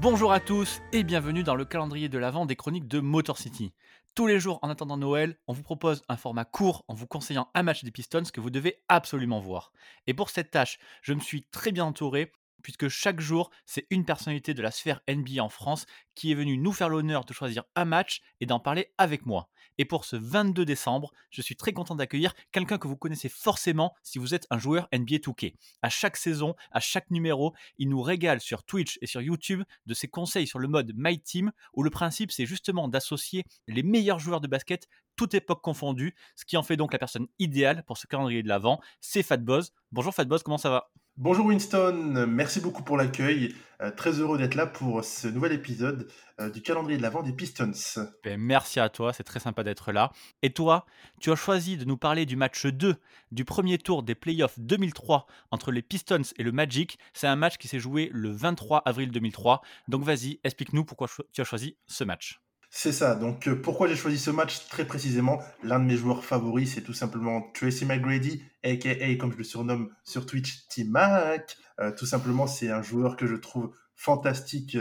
Bonjour à tous et bienvenue dans le calendrier de l'Avent des chroniques de Motor City. Tous les jours en attendant Noël, on vous propose un format court en vous conseillant un match des Pistons que vous devez absolument voir. Et pour cette tâche, je me suis très bien entouré puisque chaque jour, c'est une personnalité de la sphère NBA en France qui est venue nous faire l'honneur de choisir un match et d'en parler avec moi. Et pour ce 22 décembre, je suis très content d'accueillir quelqu'un que vous connaissez forcément si vous êtes un joueur NBA 2K. À chaque saison, à chaque numéro, il nous régale sur Twitch et sur YouTube de ses conseils sur le mode My Team, où le principe c'est justement d'associer les meilleurs joueurs de basket, toute époque confondue, ce qui en fait donc la personne idéale pour ce calendrier de l'avant, c'est Fatboz. Bonjour Fatboz, comment ça va? Bonjour Winston, merci beaucoup pour l'accueil. Euh, très heureux d'être là pour ce nouvel épisode euh, du calendrier de l'Avent des Pistons. Ben, merci à toi, c'est très sympa d'être là. Et toi, tu as choisi de nous parler du match 2 du premier tour des playoffs 2003 entre les Pistons et le Magic. C'est un match qui s'est joué le 23 avril 2003. Donc vas-y, explique-nous pourquoi tu as choisi ce match. C'est ça. Donc, euh, pourquoi j'ai choisi ce match très précisément? L'un de mes joueurs favoris, c'est tout simplement Tracy McGrady, aka, comme je le surnomme sur Twitch, T-Mac. Euh, tout simplement, c'est un joueur que je trouve fantastique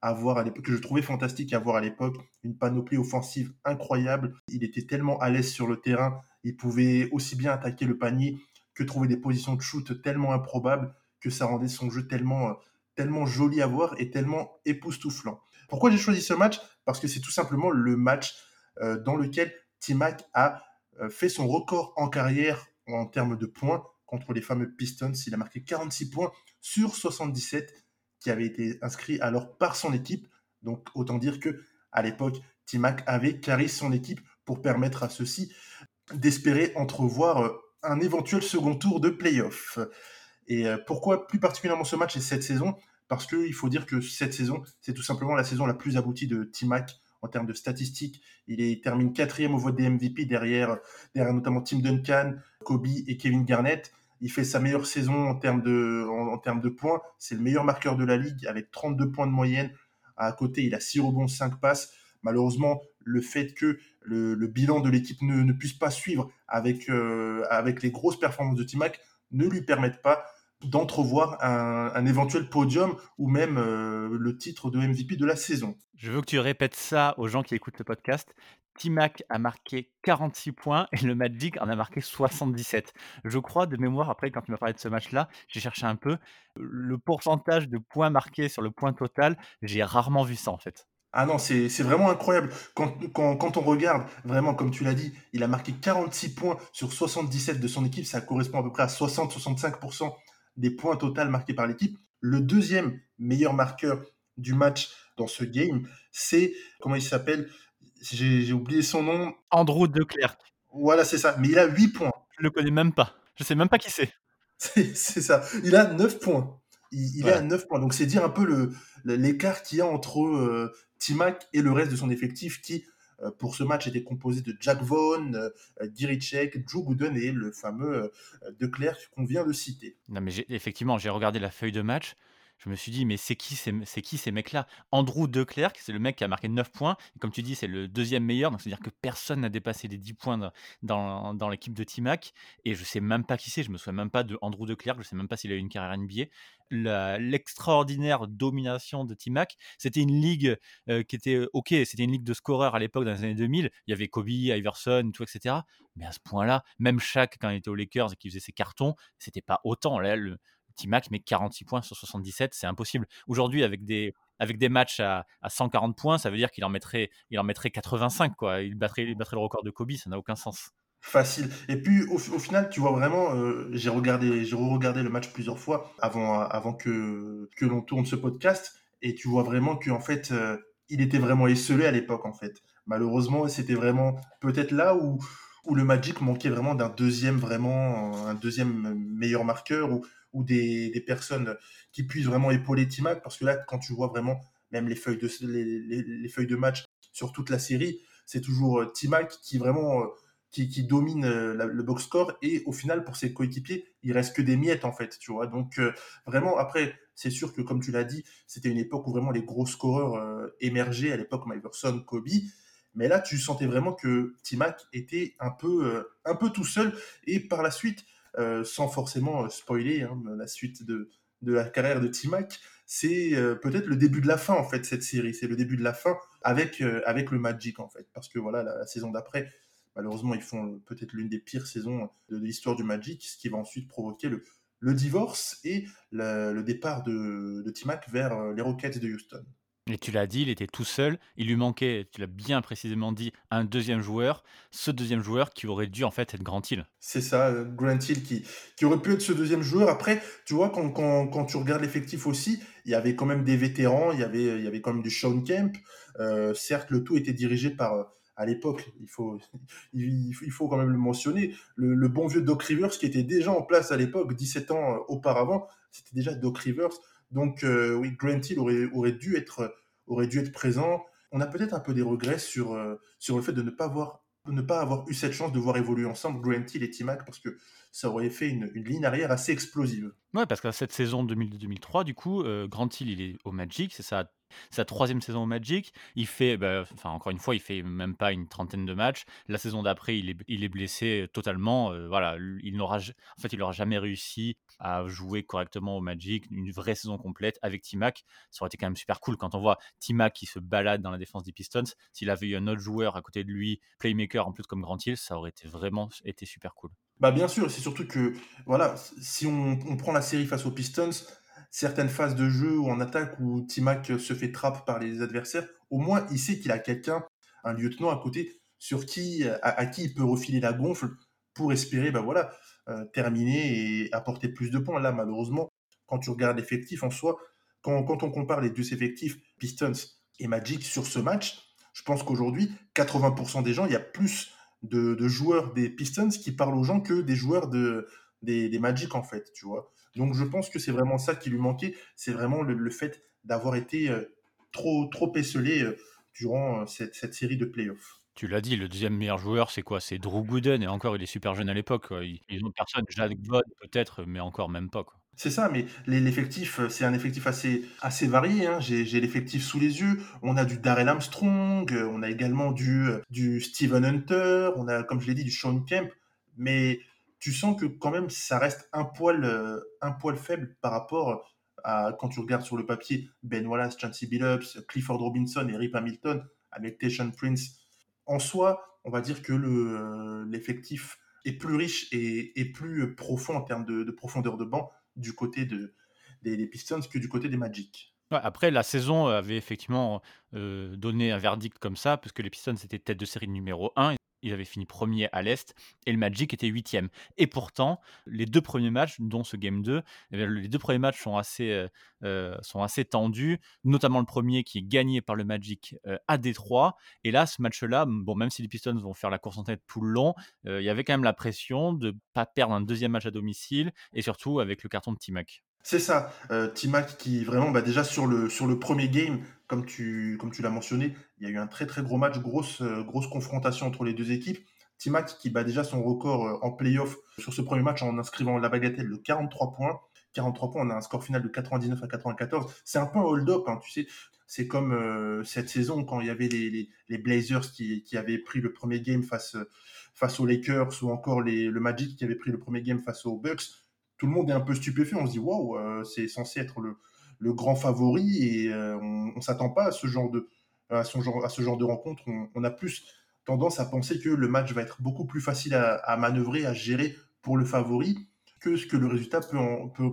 à voir à l'époque, que je trouvais fantastique à voir à l'époque. Une panoplie offensive incroyable. Il était tellement à l'aise sur le terrain. Il pouvait aussi bien attaquer le panier que trouver des positions de shoot tellement improbables que ça rendait son jeu tellement, tellement joli à voir et tellement époustouflant. Pourquoi j'ai choisi ce match? Parce que c'est tout simplement le match euh, dans lequel Timac a euh, fait son record en carrière en termes de points contre les fameux Pistons. Il a marqué 46 points sur 77 qui avaient été inscrits alors par son équipe. Donc autant dire que à l'époque, Timac avait carré son équipe pour permettre à ceux-ci d'espérer entrevoir euh, un éventuel second tour de playoff. Et pourquoi plus particulièrement ce match et cette saison? Parce qu'il faut dire que cette saison, c'est tout simplement la saison la plus aboutie de T-Mac en termes de statistiques. Il, termine quatrième au vote des MVP derrière, derrière notamment Tim Duncan, Kobe et Kevin Garnett. Il fait sa meilleure saison en termes de, points. C'est le meilleur marqueur de la ligue avec 32 points de moyenne. À côté, il a 6 rebonds, 5 passes. Malheureusement, le fait que le, bilan de l'équipe ne, puisse pas suivre avec, euh, avec les grosses performances de T-Mac ne lui permettent pas d'entrevoir un, éventuel podium ou même euh, le titre de MVP de la saison. Je veux que tu répètes ça aux gens qui écoutent le podcast. Timac a marqué 46 points et le Magic en a marqué 77. Je crois de mémoire, après quand tu m'as parlé de ce match-là, j'ai cherché un peu. Le pourcentage de points marqués sur le point total, j'ai rarement vu ça en fait. Ah non, c'est vraiment incroyable. Quand, quand, on regarde, vraiment, comme tu l'as dit, il a marqué 46 points sur 77 de son équipe. Ça correspond à peu près à 60-65% des points total marqués par l'équipe. Le deuxième meilleur marqueur du match dans ce game, c'est, comment il s'appelle? J'ai oublié son nom. Andrew Declerc. Voilà, c'est ça. Mais il a 8 points. Je le connais même pas. Je sais même pas qui c'est. c'est ça. Il a 9 points. Il, est à 9 points. Donc c'est dire un peu l'écart qu'il y a entre euh, Timac et le reste de son effectif qui pour ce match était composé de Jack Vaughn, euh, Diricek, Drew Gooden et le fameux euh, De Klerk qu'on vient de citer. Non mais effectivement, j'ai regardé la feuille de match je me suis dit, mais c'est qui, c'est qui ces mecs-là? Andrew Declerc, c'est le mec qui a marqué 9 points. Et comme tu dis, c'est le deuxième meilleur. Donc, c'est-à-dire que personne n'a dépassé les 10 points dans, dans, l'équipe de Timac. Et je sais même pas qui c'est. Je me souviens même pas de Andrew Declerc. Je sais même pas s'il a eu une carrière NBA. L'extraordinaire domination de Timac, c'était une ligue euh, qui était ok, c'était une ligue de scoreurs à l'époque dans les années 2000. Il y avait Kobe, Iverson, tout, etc. Mais à ce point-là, même Shaq, quand il était aux Lakers et qu'il faisait ses cartons, c'était pas autant. Là, T-Mac met 46 points sur 77, c'est impossible. Aujourd'hui, avec des, avec des matchs à, 140 points, ça veut dire qu'il en mettrait, il en mettrait 85. Quoi. Il, battrait, il battrait le record de Kobe, ça n'a aucun sens. Facile. Et puis au, final, tu vois vraiment, euh, j'ai regardé, regardé le match plusieurs fois avant, avant que, que l'on tourne ce podcast, et tu vois vraiment qu'en fait, euh, il était vraiment esselé à l'époque en fait. Malheureusement, c'était vraiment peut-être là où, où le Magic manquait vraiment d'un deuxième vraiment un deuxième meilleur marqueur ou des, des, personnes qui puissent vraiment épauler Timac, parce que là, quand tu vois vraiment même les feuilles de, les, les, feuilles de match sur toute la série, c'est toujours euh, Timac qui vraiment euh, qui, qui domine euh, le box score et au final pour ses coéquipiers il reste que des miettes en fait tu vois. Donc vraiment après c'est sûr que comme tu l'as dit c'était une époque où vraiment les gros scoreurs émergeaient à l'époque Iverson Kobe. Mais là tu sentais vraiment que Timac était un peu un peu tout seul. Et par la suite sans forcément euh, spoiler hein, la suite de, de, la carrière de T-Mac. c'est euh, peut-être le début de la fin en fait cette série. C'est le début de la fin avec euh, avec le Magic en fait, parce que voilà la, saison d'après, malheureusement ils font peut-être l'une des pires saisons de, l'histoire du Magic, ce qui va ensuite provoquer le le divorce et le, départ de, de T-Mac vers euh, les Rockets de Houston. Et tu l'as dit, il était tout seul. Il lui manquait, tu l'as bien précisément dit, un deuxième joueur. Ce deuxième joueur qui aurait dû en fait être Grant Hill. C'est ça, euh, Grant Hill qui, qui aurait pu être ce deuxième joueur. Après, tu vois, quand, quand, quand tu regardes l'effectif aussi, il y avait quand même des vétérans, il y avait, il y avait quand même du Sean Kemp. Euh, certes, le tout était dirigé par, euh, à l'époque, il faut, il, faut quand même le mentionner, le, bon vieux Doc Rivers qui était déjà en place à l'époque, 17 ans auparavant, c'était déjà Doc Rivers. Donc oui, Grant Hill aurait, dû être aurait dû être présent. On a peut-être un peu des regrets sur, euh, sur le fait de ne pas avoir ne pas avoir eu cette chance de voir évoluer ensemble Grant Hill et T-Mac parce que ça aurait fait une, ligne arrière assez explosive. Ouais, parce que cette saison 2002-2003, du coup, euh, Grant Hill, il est au Magic, c'est sa, sa troisième saison au Magic. Il fait, bah, encore une fois, il fait même pas une trentaine de matchs. La saison d'après, il est, il est blessé totalement. Euh, voilà, il n'aura, en fait, il n'aura jamais réussi à jouer correctement au Magic, une vraie saison complète avec T-Mac. Ça aurait été quand même super cool quand on voit T-Mac qui se balade dans la défense des Pistons. S'il avait eu un autre joueur à côté de lui, playmaker en plus comme Grant Hill, ça aurait été vraiment été super cool. Bah bien sûr, c'est surtout que voilà, si on, prend la série face aux Pistons, certaines phases de jeu ou en attaque où T-Mac se fait trappe par les adversaires, au moins il sait qu'il a quelqu'un, un lieutenant à côté, sur qui, à, qui il peut refiler la gonfle pour espérer, bah voilà, euh, terminer et apporter plus de points. Là, malheureusement, quand tu regardes l'effectif en soi, quand, on compare les deux effectifs, Pistons et Magic, sur ce match, je pense qu'aujourd'hui, 80% des gens, il y a plus de, joueurs des Pistons qui parlent aux gens que des joueurs de, des, Magic, en fait, tu vois. Donc, je pense que c'est vraiment ça qui lui manquait, c'est vraiment le, fait d'avoir été euh, trop, trop esselé euh, durant cette, cette série de playoffs. Tu l'as dit, le deuxième meilleur joueur, c'est quoi? C'est Drew Gooden et encore, il est super jeune à l'époque, Ils ont personne, Jack Vaughn peut-être, mais encore même pas, quoi. C'est ça, mais l'effectif, euh, c'est un effectif assez, assez varié. Hein. J'ai l'effectif sous les yeux. On a du Darrell Armstrong, euh, on a également du, euh, du Steven Hunter, on a, comme je l'ai dit, du Sean Kemp. Mais tu sens que quand même, ça reste un poil, un poil faible par rapport à quand tu regardes sur le papier Ben Wallace, Chancey Billups, Clifford Robinson et Rip Hamilton avec Tayshaun Prince en soi, on va dire que euh, l'effectif est plus riche et, plus profond en termes de, profondeur de banc du côté de, des, Pistons que du côté des Magic. après, la saison avait effectivement euh, donné un verdict comme ça, parce que les Pistons étaient tête de série numéro 1 ils avaient fini premier à l'Est et le Magic était huitième. Et pourtant, les deux premiers matchs, dont ce Game 2, eh les deux premiers matchs sont assez, euh, euh, sont assez tendus, notamment le premier qui est gagné par le Magic euh, à Détroit. Et là, ce match-là, même si les Pistons vont faire la course en tête tout le long, il y avait quand même la pression de ne pas perdre un deuxième match à domicile et surtout avec le carton de T-Mac. C'est ça, euh, T-Mac qui vraiment, bah, déjà sur le, sur le premier game, comme tu, l'as mentionné, il y a eu un très très gros match, grosse, euh, confrontation entre les deux équipes. T-Mac qui bat déjà son record euh, en playoff sur ce premier match en inscrivant la bagatelle de 43 points. 43 points, on a un score final de 99 à 94. C'est un peu un hold-up, hein, tu sais. C'est comme cette saison quand il y avait les, Blazers qui, avaient pris le premier game face, face aux Lakers ou encore les, le Magic qui avait pris le premier game face aux Bucks tout le monde est un peu stupéfait. On se dit waouh, euh, c'est censé être le, le, grand favori et euh, on, ne s'attend pas à ce genre de à ce genre, à ce genre de rencontre. On, a plus tendance à penser que le match va être beaucoup plus facile à, manœuvrer, à gérer pour le favori que ce que le résultat peut,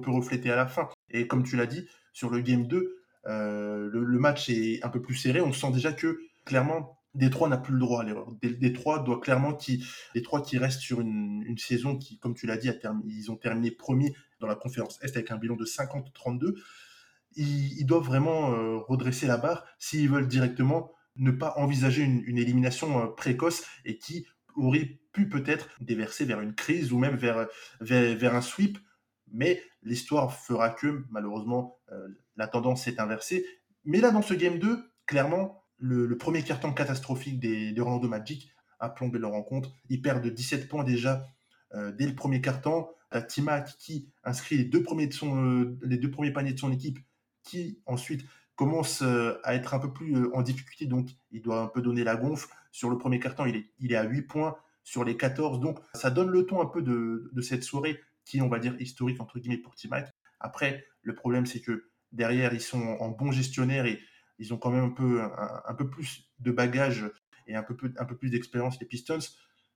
peut, refléter à la fin. Et comme tu l'as dit, sur le game 2, euh, le, match est un peu plus serré. On sent déjà que clairement Détroit n'a plus le droit à l'erreur. Détroit doit clairement qui Détroit qui reste sur une, saison qui, comme tu l'as dit, ils ont terminé premier dans la conférence Est avec un bilan de 50-32. Ils, doivent vraiment euh, redresser la barre s'ils veulent directement ne pas envisager une, une élimination euh, précoce et qui aurait pu peut-être déverser vers une crise ou même vers, vers, vers un sweep. Mais l'histoire fera que, malheureusement, euh, la tendance s'est inversée. Mais là, dans ce Game 2, clairement, le, premier carton catastrophique des, des Orlando Magic a plombé leur rencontre. Ils perdent de 17 points déjà euh, dès le premier carton. La Timac qui inscrit les deux, premiers de son, euh, les deux premiers paniers de son équipe, qui ensuite commence euh, à être un peu plus en difficulté, donc il doit un peu donner la gonfle. Sur le premier carton, il est, à 8 points sur les 14, donc ça donne le ton un peu de, cette soirée qui, on va dire, historique entre guillemets pour Timac. Après, le problème, c'est que derrière, ils sont en bons gestionnaires et ils ont quand même un peu, plus de bagages et un peu, un peu plus d'expérience, les Pistons.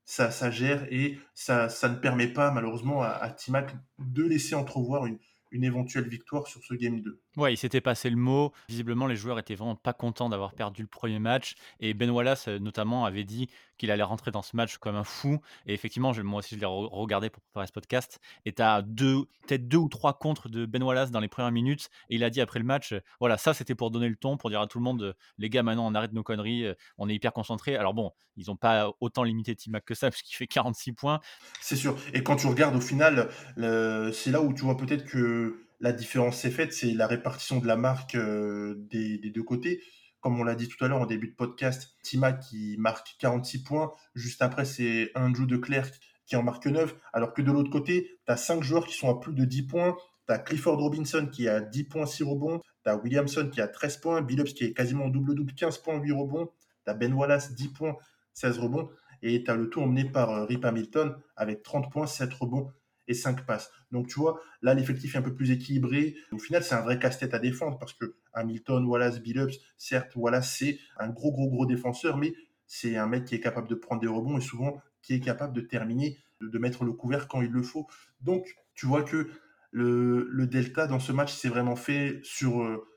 Ça, ça gère et ça, ça ne permet pas, malheureusement, à, à Timac de laisser entrevoir une, une éventuelle victoire sur ce Game 2. Ouais, il s'était passé le mot. Visiblement, les joueurs étaient vraiment pas contents d'avoir perdu le premier match. Et Ben Wallace, euh, notamment, avait dit qu'il allait rentrer dans ce match comme un fou. Et effectivement, moi aussi, je l'ai regardé pour préparer ce podcast. Et tu as peut-être deux ou trois contres de Ben Wallace dans les premières minutes. Et il a dit après le match, euh, voilà, ça c'était pour donner le ton, pour dire à tout le monde, euh, les gars, maintenant on arrête nos conneries, on est hyper concentrés. Alors bon, ils n'ont pas autant limité Timac que ça, puisqu'il fait 46 points. C'est sûr. Et quand tu regardes au final, c'est là où tu vois peut-être que la différence s'est faite, c'est la répartition de la marque euh, des, deux côtés. Comme on l'a dit tout à l'heure en début de podcast, Tima qui marque 46 points. Juste après, c'est Andrew de Clerc qui en marque 9. Alors que de l'autre côté, tu as 5 joueurs qui sont à plus de 10 points. Tu as Clifford Robinson qui a 10 points, 6 rebonds. Tu as Williamson qui a 13 points. Billups qui est quasiment double-double, 15 points, 8 rebonds. Tu as Ben Wallace, 10 points, 16 rebonds. Et tu as le tout emmené par euh, Rip Hamilton avec 30 points, 7 rebonds et 5 passes. Donc tu vois, là l'effectif est un peu plus équilibré. Au final, c'est un vrai casse-tête à défendre parce que Hamilton, Wallace, Billups, certes, Wallace c'est un gros gros gros défenseur, mais c'est un mec qui est capable de prendre des rebonds et souvent qui est capable de terminer, de mettre le couvert quand il le faut. Donc tu vois que le, le delta dans ce match s'est vraiment fait sur, euh,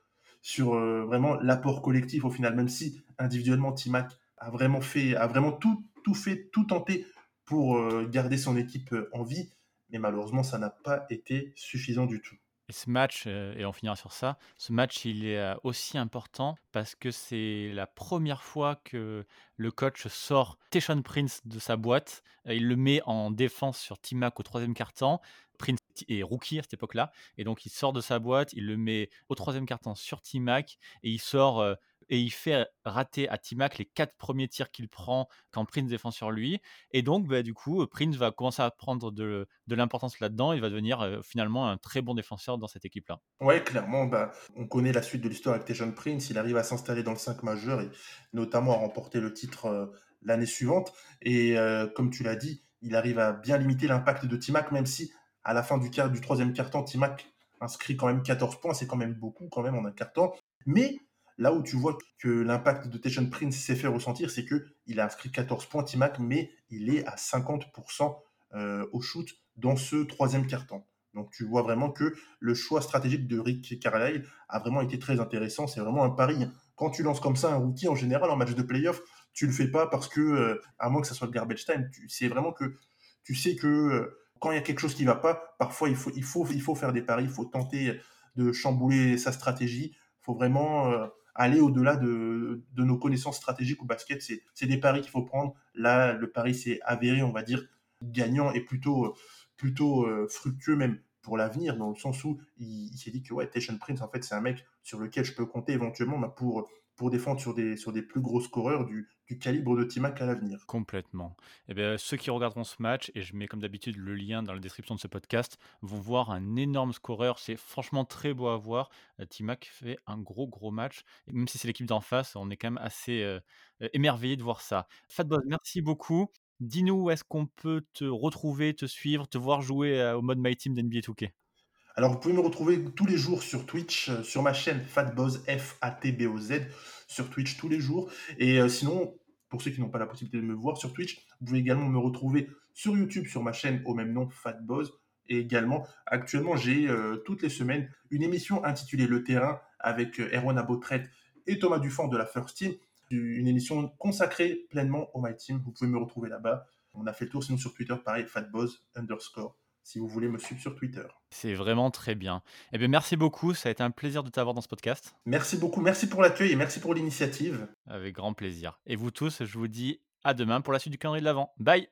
sur euh, vraiment l'apport collectif au final, même si individuellement Timac a vraiment fait, a vraiment tout, tout fait, tout tenté pour euh, garder son équipe en vie mais malheureusement, ça n'a pas été suffisant du tout. Et ce match, euh, et on finira sur ça, ce match, il est euh, aussi important parce que c'est la première fois que le coach sort Teshon Prince de sa boîte. Euh, il le met en défense sur Timac au troisième quart-temps. Prince est rookie à cette époque-là. Et donc, il sort de sa boîte, il le met au troisième quart-temps sur Timac et il sort et il fait rater à Timac les quatre premiers tirs qu'il prend quand Prince défend sur lui. Et donc, bah, du coup, Prince va commencer à prendre de, l'importance là-dedans. Il va devenir finalement un très bon défenseur dans cette équipe-là. Ouais, clairement, bah, on connaît la suite de l'histoire avec Tejon Prince. Il arrive à s'installer dans le 5 majeur et notamment à remporter le titre l'année suivante. Et comme tu l'as dit, il arrive à bien limiter l'impact de Timac, même si à la fin du, quart, du troisième quart-temps, Timac inscrit quand même 14 points. C'est quand même beaucoup quand même en un quart-temps. Mais Là où tu vois que l'impact de Tation Prince s'est fait ressentir, c'est qu'il a inscrit 14 points Timac, mais il est à 50% euh, au shoot dans ce troisième carton. Donc tu vois vraiment que le choix stratégique de Rick Carlisle a vraiment été très intéressant. C'est vraiment un pari. Quand tu lances comme ça un rookie en général en match de playoff, tu le fais pas parce que, euh, à moins que ça soit le garbage time, vraiment que tu sais que euh, quand il y a quelque chose qui va pas, parfois il faut, il faut, il faut faire des paris, il faut tenter de chambouler sa stratégie. Il faut vraiment aller au-delà de, nos connaissances stratégiques au basket. C'est des paris qu'il faut prendre. Là, le pari s'est avéré, on va dire, gagnant et plutôt, plutôt euh, fructueux même pour l'avenir, dans le sens où il, s'est dit que ouais, Tation Prince, en fait, c'est un mec sur lequel je peux compter éventuellement bah, pour pour défendre sur des, sur des plus gros scoreurs du, du calibre de Timac à l'avenir. Complètement. Eh bien, ceux qui regarderont ce match, et je mets comme d'habitude le lien dans la description de ce podcast, vont voir un énorme scoreur. C'est franchement très beau à voir. Euh, Timac fait un gros, gros match. Même si c'est l'équipe d'en face, on est quand même assez euh, émerveillé de voir ça. Fatboss, merci beaucoup. Dis-nous où est-ce qu'on peut te retrouver, te suivre, te voir jouer euh, au mode My Team d'NBA 2K. Alors, vous pouvez me retrouver tous les jours sur Twitch, euh, sur ma chaîne Fatboz, F-A-T-B-O-Z, sur Twitch tous les jours. Et euh, sinon, pour ceux qui n'ont pas la possibilité de me voir sur Twitch, vous pouvez également me retrouver sur YouTube, sur ma chaîne au même nom, Fatboz. Et également, actuellement, j'ai euh, toutes les semaines une émission intitulée Le Terrain avec Erwan Abotret et Thomas Dufort de la First Team. Une émission consacrée pleinement au My Team. Vous pouvez me retrouver là-bas. On a fait le tour, sinon sur Twitter, pareil, Fatboz underscore si vous voulez me suivre sur Twitter. C'est vraiment très bien. Eh bien, merci beaucoup. Ça a été un plaisir de t'avoir dans ce podcast. Merci beaucoup. Merci pour l'accueil et merci pour l'initiative. Avec grand plaisir. Et vous tous, je vous dis à demain pour la suite du calendrier de l'Avent. Bye